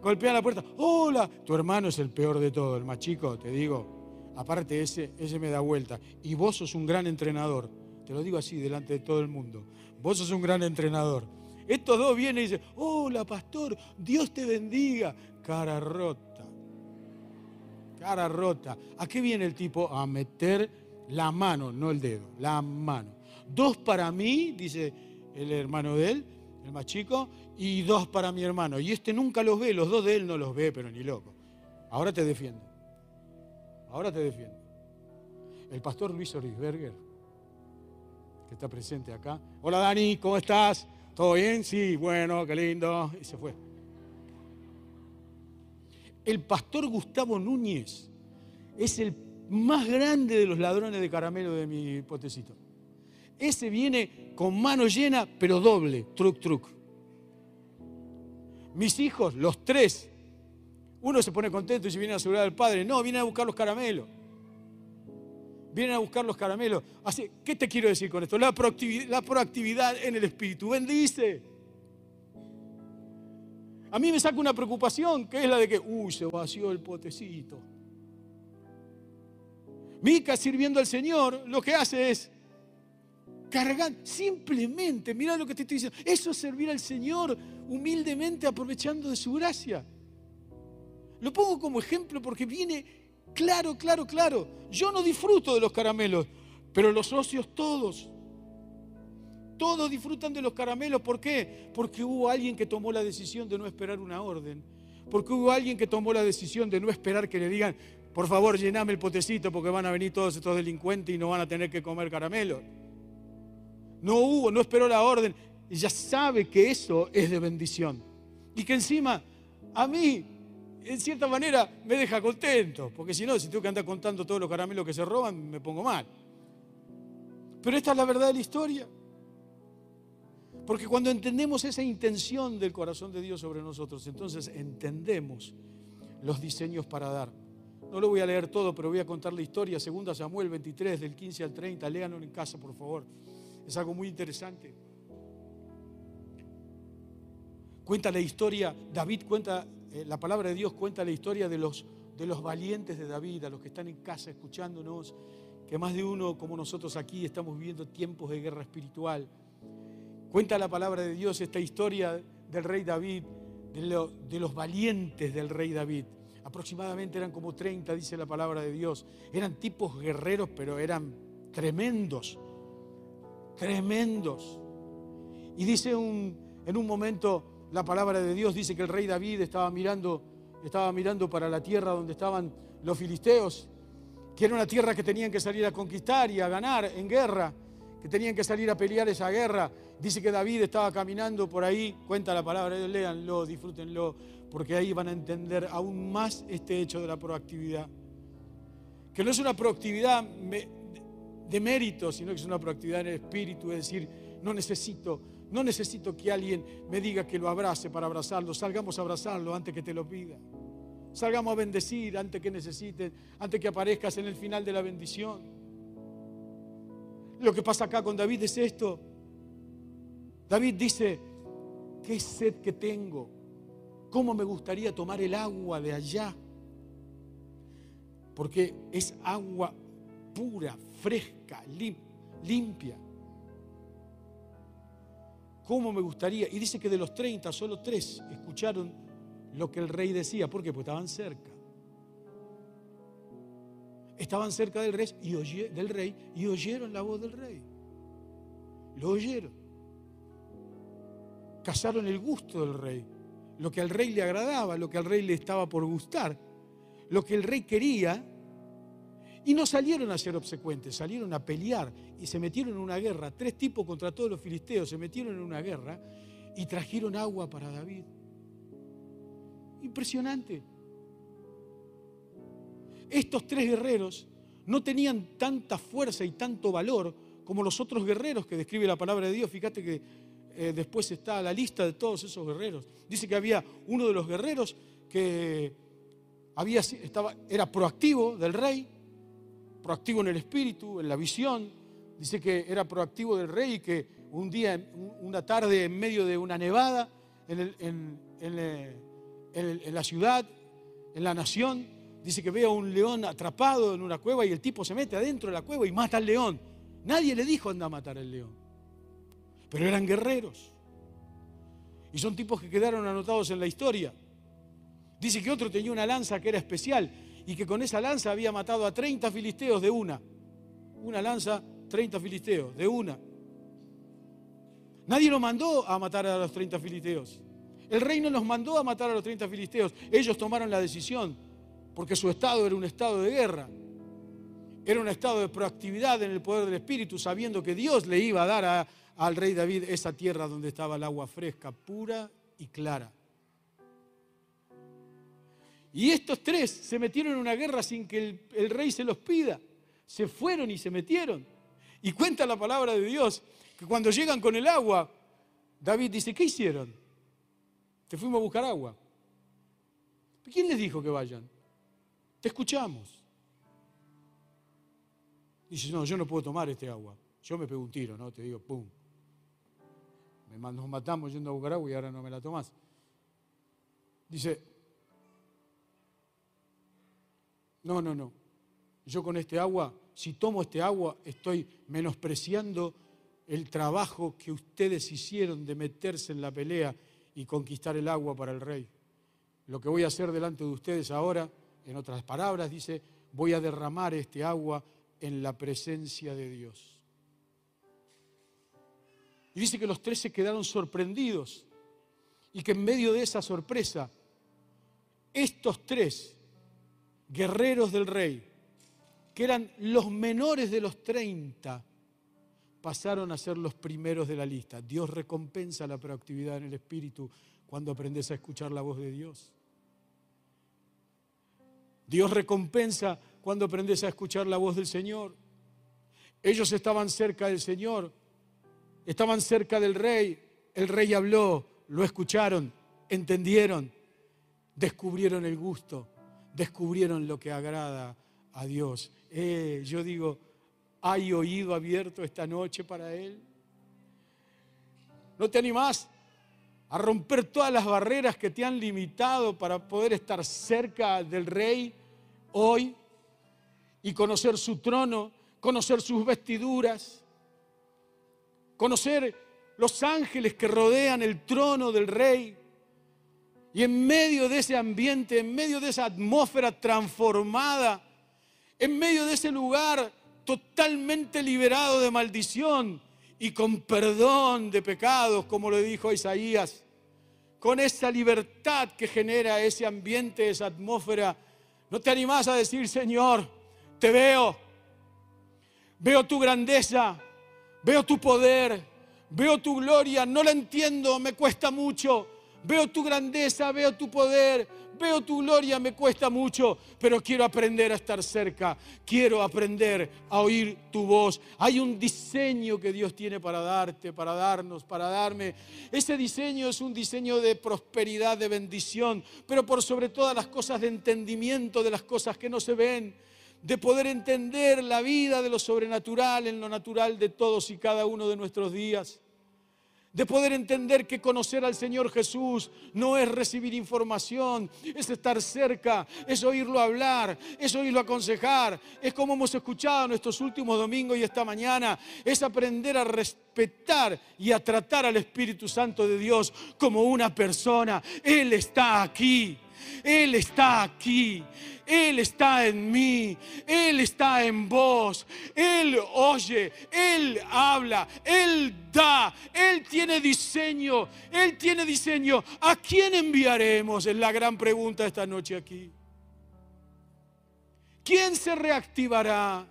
golpean la puerta. Hola, tu hermano es el peor de todo, el más chico, te digo. Aparte, ese, ese me da vuelta. Y vos sos un gran entrenador. Te lo digo así delante de todo el mundo. Vos sos un gran entrenador. Estos dos vienen y dicen, hola pastor, Dios te bendiga. Cara rota. Cara rota. ¿A qué viene el tipo? A meter la mano, no el dedo, la mano. Dos para mí, dice el hermano de él, el más chico, y dos para mi hermano. Y este nunca los ve, los dos de él no los ve, pero ni loco. Ahora te defiendo. Ahora te defiendo. El pastor Luis Orisberger, que está presente acá. Hola Dani, ¿cómo estás? ¿Todo bien? Sí, bueno, qué lindo. Y se fue. El pastor Gustavo Núñez es el más grande de los ladrones de caramelo de mi potecito. Ese viene con mano llena, pero doble, truc, truc. Mis hijos, los tres, uno se pone contento y se viene a asegurar al padre. No, vienen a buscar los caramelos. Vienen a buscar los caramelos. Así, ¿Qué te quiero decir con esto? La proactividad, la proactividad en el espíritu. Bendice. A mí me saca una preocupación, que es la de que, uy, se vació el potecito. Mica sirviendo al Señor, lo que hace es cargar simplemente, mira lo que te estoy diciendo, eso es servir al Señor humildemente aprovechando de su gracia. Lo pongo como ejemplo porque viene claro, claro, claro. Yo no disfruto de los caramelos, pero los socios todos. Todos disfrutan de los caramelos. ¿Por qué? Porque hubo alguien que tomó la decisión de no esperar una orden. Porque hubo alguien que tomó la decisión de no esperar que le digan, por favor, llename el potecito porque van a venir todos estos delincuentes y no van a tener que comer caramelos. No hubo, no esperó la orden. Ella sabe que eso es de bendición. Y que encima a mí, en cierta manera, me deja contento. Porque si no, si tengo que andar contando todos los caramelos que se roban, me pongo mal. Pero esta es la verdad de la historia. Porque cuando entendemos esa intención del corazón de Dios sobre nosotros, entonces entendemos los diseños para dar. No lo voy a leer todo, pero voy a contar la historia. Segunda Samuel 23, del 15 al 30. Léanlo en casa, por favor. Es algo muy interesante. Cuenta la historia, David cuenta, eh, la palabra de Dios cuenta la historia de los, de los valientes de David, a los que están en casa escuchándonos, que más de uno como nosotros aquí estamos viviendo tiempos de guerra espiritual. Cuenta la palabra de Dios esta historia del rey David, de, de los valientes del rey David. Aproximadamente eran como 30, dice la palabra de Dios. Eran tipos guerreros, pero eran tremendos tremendos. Y dice en un momento la palabra de Dios, dice que el rey David estaba mirando, estaba mirando para la tierra donde estaban los filisteos, que era una tierra que tenían que salir a conquistar y a ganar en guerra, que tenían que salir a pelear esa guerra. Dice que David estaba caminando por ahí, cuenta la palabra léanlo, disfrútenlo, porque ahí van a entender aún más este hecho de la proactividad. Que no es una proactividad de mérito, sino que es una proactividad en el espíritu, es decir, no necesito, no necesito que alguien me diga que lo abrace para abrazarlo, salgamos a abrazarlo antes que te lo pida. Salgamos a bendecir antes que necesiten, antes que aparezcas en el final de la bendición. Lo que pasa acá con David es esto. David dice, qué sed que tengo, cómo me gustaría tomar el agua de allá, porque es agua pura, fresca, limpia. ¿Cómo me gustaría? Y dice que de los 30, solo tres escucharon lo que el rey decía. ¿Por qué? Porque estaban cerca. Estaban cerca del rey, y del rey y oyeron la voz del rey. Lo oyeron. Cazaron el gusto del rey. Lo que al rey le agradaba, lo que al rey le estaba por gustar. Lo que el rey quería y no salieron a ser obsecuentes, salieron a pelear y se metieron en una guerra. Tres tipos contra todos los filisteos se metieron en una guerra y trajeron agua para David. Impresionante. Estos tres guerreros no tenían tanta fuerza y tanto valor como los otros guerreros que describe la palabra de Dios. Fíjate que eh, después está la lista de todos esos guerreros. Dice que había uno de los guerreros que había, estaba, era proactivo del rey, proactivo en el espíritu, en la visión. Dice que era proactivo del rey y que un día, una tarde en medio de una nevada, en, la ciudad, en la nación, dice que ve a un león atrapado en una cueva y el tipo se mete adentro de la cueva y mata al león. Nadie le dijo anda a matar al león. Pero eran guerreros. Y son tipos que quedaron anotados en la historia. Dice que otro tenía una lanza que era especial y que con esa lanza había matado a 30 filisteos de una. Una lanza, 30 filisteos, de una. Nadie lo mandó a matar a los 30 filisteos. El rey no los mandó a matar a los 30 filisteos. Ellos tomaron la decisión porque su estado era un estado de guerra. Era un estado de proactividad en el poder del Espíritu, sabiendo que Dios le iba a dar al rey David esa tierra donde estaba el agua fresca, pura y clara. Y estos tres se metieron en una guerra sin que el, rey se los pida. Se fueron y se metieron. Y cuenta la palabra de Dios que cuando llegan con el agua, David dice, ¿qué hicieron? Te fuimos a buscar agua. ¿Quién les dijo que vayan? Te escuchamos. Dice, no, yo no puedo tomar este agua. Yo me pego un tiro, ¿no? Te digo, ¡pum! Nos matamos yendo a buscar agua y ahora no me la tomás. Dice, No, no, no. Yo con este agua, si tomo este agua, estoy menospreciando el trabajo que ustedes hicieron de meterse en la pelea y conquistar el agua para el rey. Lo que voy a hacer delante de ustedes ahora, en otras palabras, dice, voy a derramar este agua en la presencia de Dios. Y dice que los tres se quedaron sorprendidos y que en medio de esa sorpresa, estos tres guerreros del rey, que eran los menores de los 30, pasaron a ser los primeros de la lista. Dios recompensa la proactividad en el Espíritu cuando aprendes a escuchar la voz de Dios. Dios recompensa cuando aprendes a escuchar la voz del Señor. Ellos estaban cerca del Señor, estaban cerca del rey, el rey habló, lo escucharon, entendieron, descubrieron el gusto descubrieron lo que agrada a Dios. Eh, yo digo, ¿hay oído abierto esta noche para Él? ¿No te animás a romper todas las barreras que te han limitado para poder estar cerca del Rey hoy y conocer su trono, conocer sus vestiduras, conocer los ángeles que rodean el trono del Rey? Y en medio de ese ambiente, en medio de esa atmósfera transformada, en medio de ese lugar totalmente liberado de maldición y con perdón de pecados, como le dijo Isaías, con esa libertad que genera ese ambiente, esa atmósfera, ¿no te animás a decir, Señor, te veo, veo tu grandeza, veo tu poder, veo tu gloria, no la entiendo, me cuesta mucho, veo tu grandeza, veo tu poder, veo tu gloria, me cuesta mucho, pero quiero aprender a estar cerca, quiero aprender a oír tu voz. Hay un diseño que Dios tiene para darte, para darnos, para darme. Ese diseño es un diseño de prosperidad, de bendición, pero por sobre todas las cosas de entendimiento de las cosas que no se ven de poder entender la vida de lo sobrenatural en lo natural de todos y cada uno de nuestros días de poder entender que conocer al Señor Jesús no es recibir información, es estar cerca, es oírlo hablar, es oírlo aconsejar, es como hemos escuchado en estos últimos domingos y esta mañana, es aprender a respetar y a tratar al Espíritu Santo de Dios como una persona. Él está aquí. Él está aquí. Él está en mí. Él está en vos. Él oye. Él habla. Él da. Él tiene diseño. Él tiene diseño. ¿A quién enviaremos? Es la gran pregunta esta noche aquí. ¿Quién se reactivará?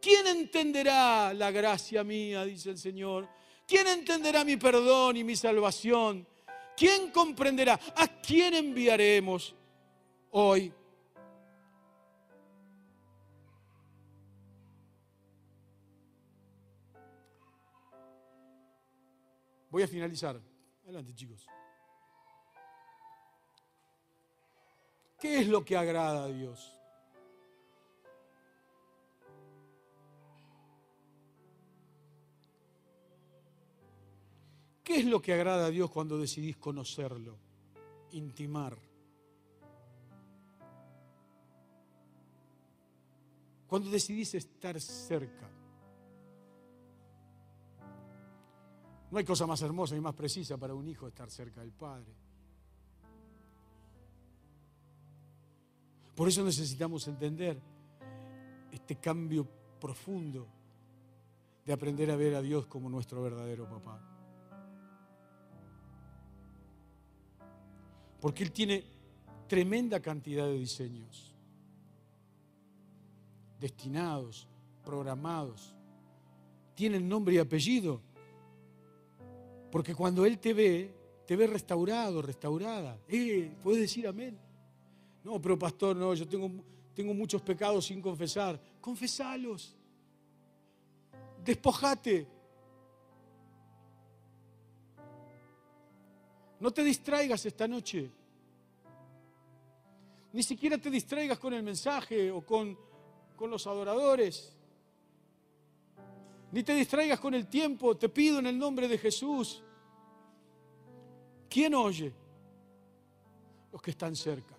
¿Quién entenderá la gracia mía? Dice el Señor. ¿Quién entenderá mi perdón y mi salvación? ¿Quién comprenderá? ¿A quién enviaremos hoy? Voy a finalizar. Adelante, chicos. ¿Qué es lo que agrada a Dios? ¿Qué es lo que agrada a Dios cuando decidís conocerlo, intimar? Cuando decidís estar cerca. No hay cosa más hermosa y más precisa para un hijo estar cerca del Padre. Por eso necesitamos entender este cambio profundo de aprender a ver a Dios como nuestro verdadero papá. Porque Él tiene tremenda cantidad de diseños, destinados, programados. Tienen nombre y apellido. Porque cuando Él te ve, te ve restaurado, restaurada. Eh, ¿Puedes decir amén? No, pero pastor, no, yo tengo, tengo muchos pecados sin confesar. Confesalos. Despojate. No te distraigas esta noche. Ni siquiera te distraigas con el mensaje o con, con los adoradores. Ni te distraigas con el tiempo. Te pido en el nombre de Jesús. ¿Quién oye? Los que están cerca.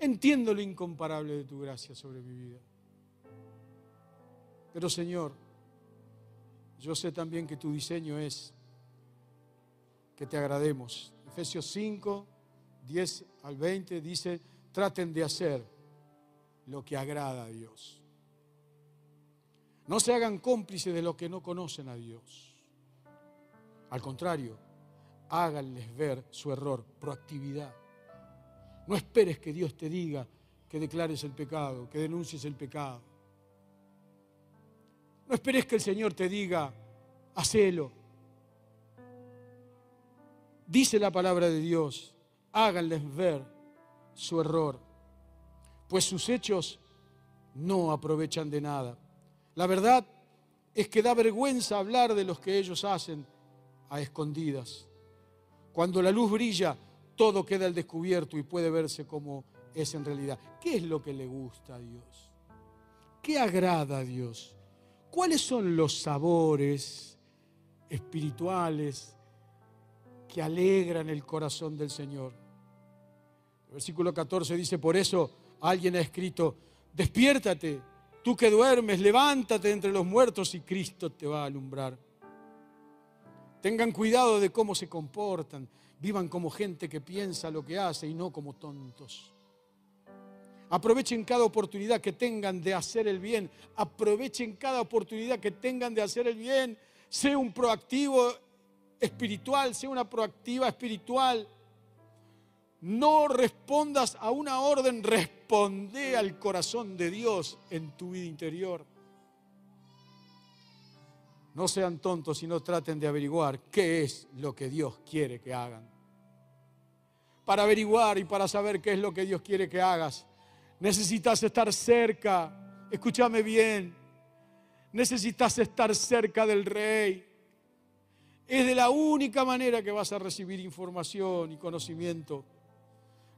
Entiendo lo incomparable de tu gracia sobre mi vida. Pero Señor, yo sé también que tu diseño es que te agrademos. Efesios 5, 10 al 20 dice, traten de hacer lo que agrada a Dios. No se hagan cómplices de lo que no conocen a Dios. Al contrario, háganles ver su error, proactividad. No esperes que Dios te diga que declares el pecado, que denuncies el pecado. No esperes que el Señor te diga, hacelo. Dice la palabra de Dios, háganles ver su error, pues sus hechos no aprovechan de nada. La verdad es que da vergüenza hablar de los que ellos hacen a escondidas. Cuando la luz brilla, todo queda al descubierto y puede verse como es en realidad. ¿Qué es lo que le gusta a Dios? ¿Qué agrada a Dios? ¿Cuáles son los sabores espirituales que alegran el corazón del Señor? El versículo 14 dice, por eso alguien ha escrito, despiértate, tú que duermes, levántate entre los muertos y Cristo te va a alumbrar. Tengan cuidado de cómo se comportan, vivan como gente que piensa lo que hace y no como tontos. Aprovechen cada oportunidad que tengan de hacer el bien. Aprovechen cada oportunidad que tengan de hacer el bien. Sea un proactivo espiritual, sea una proactiva espiritual. No respondas a una orden, responde al corazón de Dios en tu vida interior. No sean tontos y no traten de averiguar qué es lo que Dios quiere que hagan. Para averiguar y para saber qué es lo que Dios quiere que hagas, necesitas estar cerca. Escúchame bien. Necesitas estar cerca del rey. Es de la única manera que vas a recibir información y conocimiento.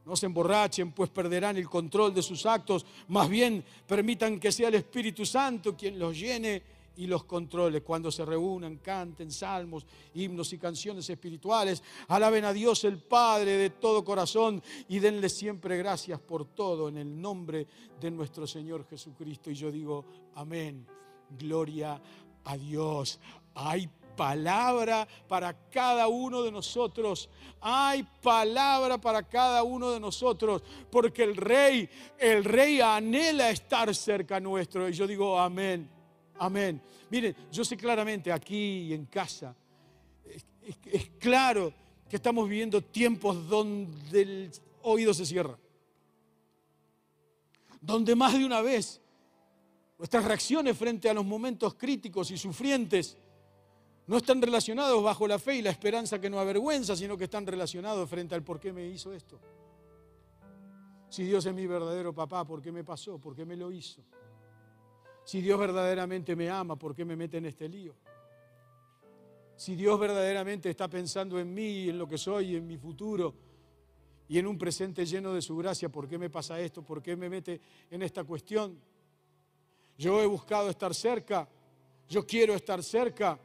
No se emborrachen, pues perderán el control de sus actos. Más bien, permitan que sea el Espíritu Santo quien los llene y los controle. Cuando se reúnan, canten salmos, himnos y canciones espirituales. Alaben a Dios el Padre de todo corazón y denle siempre gracias por todo en el nombre de nuestro Señor Jesucristo. Y yo digo, amén. Gloria a Dios. Hay palabra para cada uno de nosotros. Hay palabra para cada uno de nosotros, porque el rey, el rey anhela estar cerca nuestro. Y yo digo, amén, amén. Miren, yo sé claramente aquí y en casa, es, claro que estamos viviendo tiempos donde el oído se cierra. Donde más de una vez nuestras reacciones frente a los momentos críticos y sufrientes no están relacionados bajo la fe y la esperanza que no avergüenza, sino que están relacionados frente al por qué me hizo esto. Si Dios es mi verdadero papá, ¿por qué me pasó? ¿Por qué me lo hizo? Si Dios verdaderamente me ama, ¿por qué me mete en este lío? Si Dios verdaderamente está pensando en mí, en lo que soy, en mi futuro y en un presente lleno de su gracia, ¿por qué me pasa esto? ¿Por qué me mete en esta cuestión? Yo he buscado estar cerca, yo quiero estar cerca,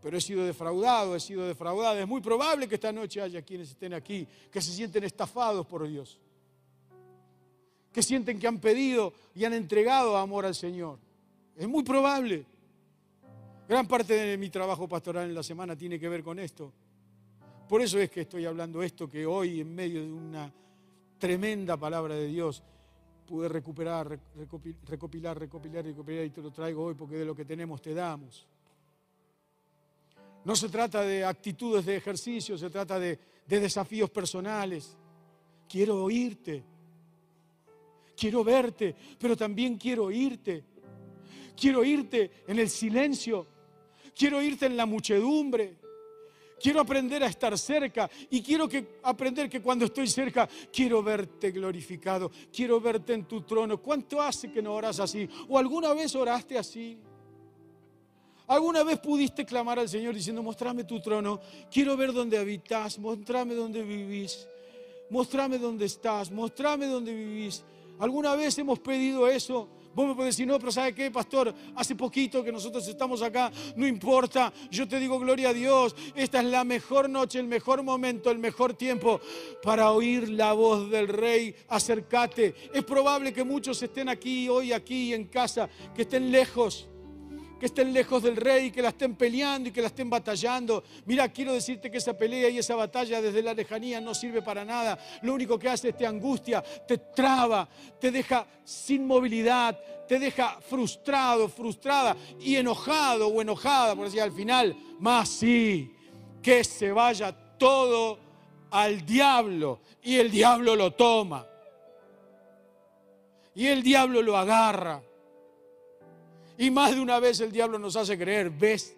pero he sido defraudado, he sido defraudada. Es muy probable que esta noche haya quienes estén aquí que se sienten estafados por Dios, que sienten que han pedido y han entregado amor al Señor. Es muy probable. Gran parte de mi trabajo pastoral en la semana tiene que ver con esto. Por eso es que estoy hablando esto, que hoy en medio de una tremenda palabra de Dios pude recuperar, recopilar, recopilar, recopilar y te lo traigo hoy porque de lo que tenemos te damos. No se trata de actitudes de ejercicio, se trata de, desafíos personales. Quiero oírte, quiero verte, pero también quiero oírte. Quiero oírte en el silencio, quiero oírte en la muchedumbre. Quiero aprender a estar cerca y quiero aprender que cuando estoy cerca quiero verte glorificado, quiero verte en tu trono. ¿Cuánto hace que no oras así? ¿O alguna vez oraste así? ¿Alguna vez pudiste clamar al Señor diciendo, mostrame tu trono, quiero ver dónde habitas, mostrame dónde vivís, mostrame dónde estás, mostrame dónde vivís? ¿Alguna vez hemos pedido eso? Vos me podés decir, no, pero ¿sabe qué, pastor? Hace poquito que nosotros estamos acá, no importa. Yo te digo, gloria a Dios, esta es la mejor noche, el mejor momento, el mejor tiempo para oír la voz del Rey. Acércate. Es probable que muchos estén aquí, hoy aquí en casa, que estén lejos que estén lejos del rey, que la estén peleando y que la estén batallando. Mira, quiero decirte que esa pelea y esa batalla desde la lejanía no sirve para nada. Lo único que hace es te angustia, te traba, te deja sin movilidad, te deja frustrado, frustrada y enojado o enojada, por decir al final, más sí, que se vaya todo al diablo y el diablo lo toma. Y el diablo lo agarra y más de una vez el diablo nos hace creer, ves,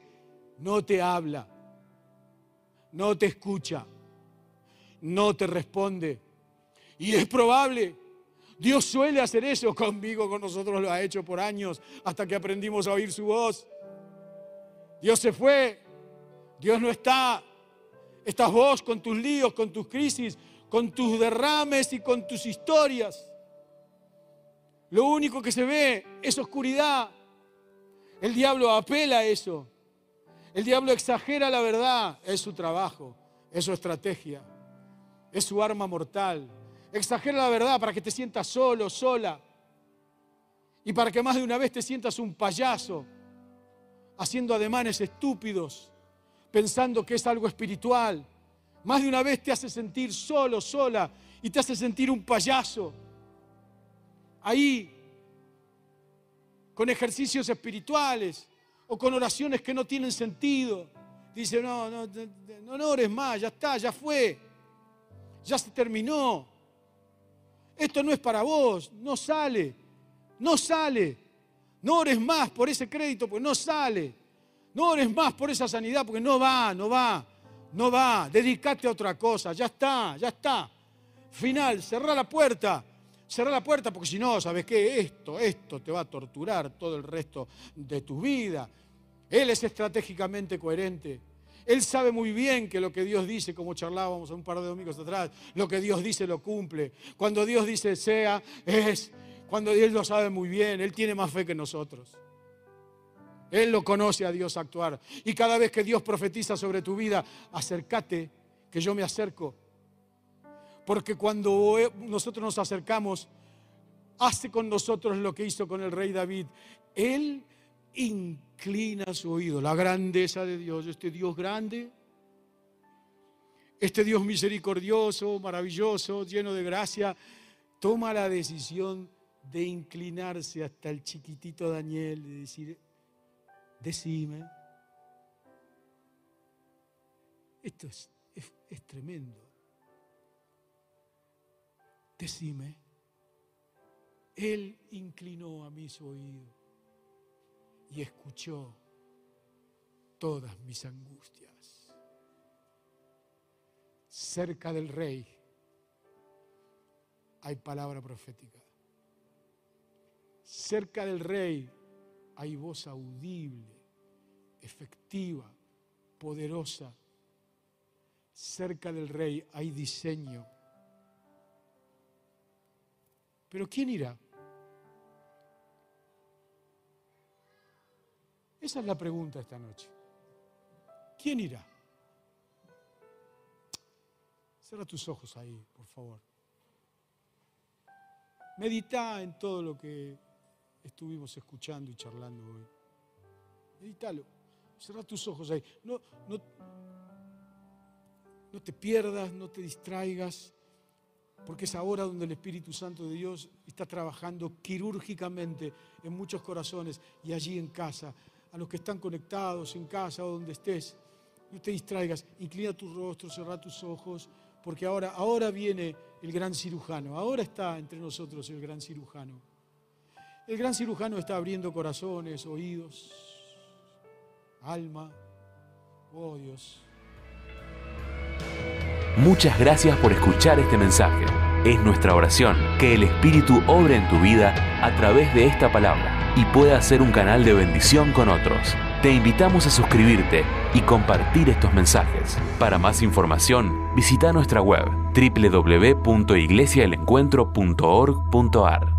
no te habla, no te escucha, no te responde. Y es probable, Dios suele hacer eso conmigo, con nosotros lo ha hecho por años, hasta que aprendimos a oír su voz. Dios se fue, Dios no está. Estás vos con tus líos, con tus crisis, con tus derrames y con tus historias. Lo único que se ve es oscuridad, el diablo apela a eso. El diablo exagera la verdad. Es su trabajo, es su estrategia, es su arma mortal. Exagera la verdad para que te sientas solo, sola. Y para que más de una vez te sientas un payaso, haciendo ademanes estúpidos, pensando que es algo espiritual. Más de una vez te hace sentir solo, sola, y te hace sentir un payaso. Ahí con ejercicios espirituales o con oraciones que no tienen sentido. Dice, no, no, no, no ores más, ya está, ya fue, ya se terminó. Esto no es para vos, no sale, no sale. No ores más por ese crédito, pues no sale. No ores más por esa sanidad porque no va, no va, no va. Dedícate a otra cosa, ya está, ya está. Final, cerrá la puerta. Cerrá la puerta porque si no, ¿sabes qué? Esto, esto te va a torturar todo el resto de tu vida. Él es estratégicamente coherente. Él sabe muy bien que lo que Dios dice, como charlábamos un par de domingos atrás, lo que Dios dice lo cumple. Cuando Dios dice sea, es. Cuando Él lo sabe muy bien, Él tiene más fe que nosotros. Él lo conoce a Dios actuar. Y cada vez que Dios profetiza sobre tu vida, acércate, que yo me acerco. Porque cuando nosotros nos acercamos, hace con nosotros lo que hizo con el rey David. Él inclina su oído. La grandeza de Dios, este Dios grande, este Dios misericordioso, maravilloso, lleno de gracia, toma la decisión de inclinarse hasta el chiquitito Daniel y decir, decime. Esto es, es tremendo. Decime. Él inclinó a mí su oído y escuchó todas mis angustias. Cerca del rey hay palabra profética. Cerca del rey hay voz audible, efectiva, poderosa. Cerca del rey hay diseño. Pero ¿quién irá? Esa es la pregunta esta noche. ¿Quién irá? Cierra tus ojos ahí, por favor. Medita en todo lo que estuvimos escuchando y charlando hoy. Medítalo. Cierra tus ojos ahí. No, no, no te pierdas, no te distraigas, porque es ahora donde el Espíritu Santo de Dios está trabajando quirúrgicamente en muchos corazones y allí en casa a los que están conectados en casa o donde estés. No te distraigas, inclina tu rostro, cerra tus ojos, porque ahora, ahora viene el gran cirujano, ahora está entre nosotros el gran cirujano. El gran cirujano está abriendo corazones, oídos, alma. Oh Dios. Muchas gracias por escuchar este mensaje. Es nuestra oración que el Espíritu obre en tu vida a través de esta palabra y pueda ser un canal de bendición con otros. Te invitamos a suscribirte y compartir estos mensajes. Para más información, visita nuestra web www.iglesiaelencuentro.org.ar.